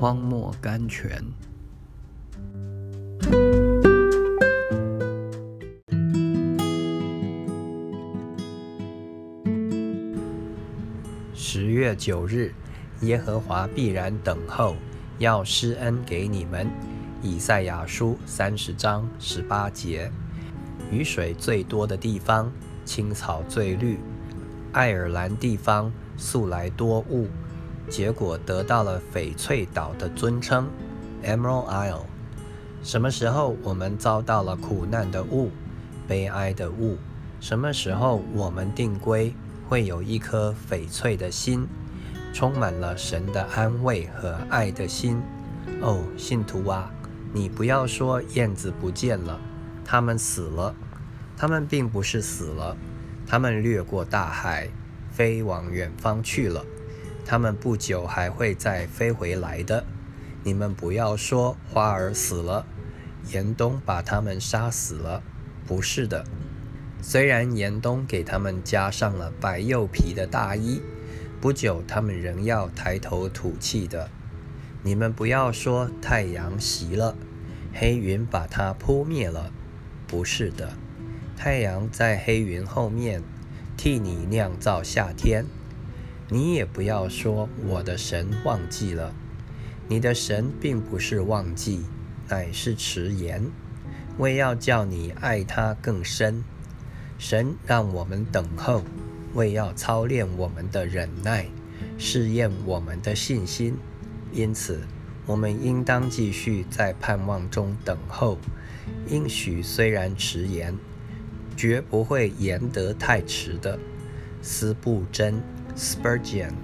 荒漠甘泉。十月九日，耶和华必然等候，要施恩给你们。以赛亚书三十章十八节。雨水最多的地方，青草最绿。爱尔兰地方素来多雾。结果得到了翡翠岛的尊称，Emerald Isle。什么时候我们遭到了苦难的雾、悲哀的雾？什么时候我们定规会有一颗翡翠的心，充满了神的安慰和爱的心？哦，信徒啊，你不要说燕子不见了，它们死了，它们并不是死了，它们掠过大海，飞往远方去了。他们不久还会再飞回来的。你们不要说花儿死了，严冬把他们杀死了。不是的，虽然严冬给他们加上了白釉皮的大衣，不久他们仍要抬头吐气的。你们不要说太阳熄了，黑云把它扑灭了。不是的，太阳在黑云后面，替你酿造夏天。你也不要说我的神忘记了，你的神并不是忘记，乃是迟延，为要叫你爱他更深。神让我们等候，为要操练我们的忍耐，试验我们的信心。因此，我们应当继续在盼望中等候。应许虽然迟延，绝不会延得太迟的。思不真。Spurgeon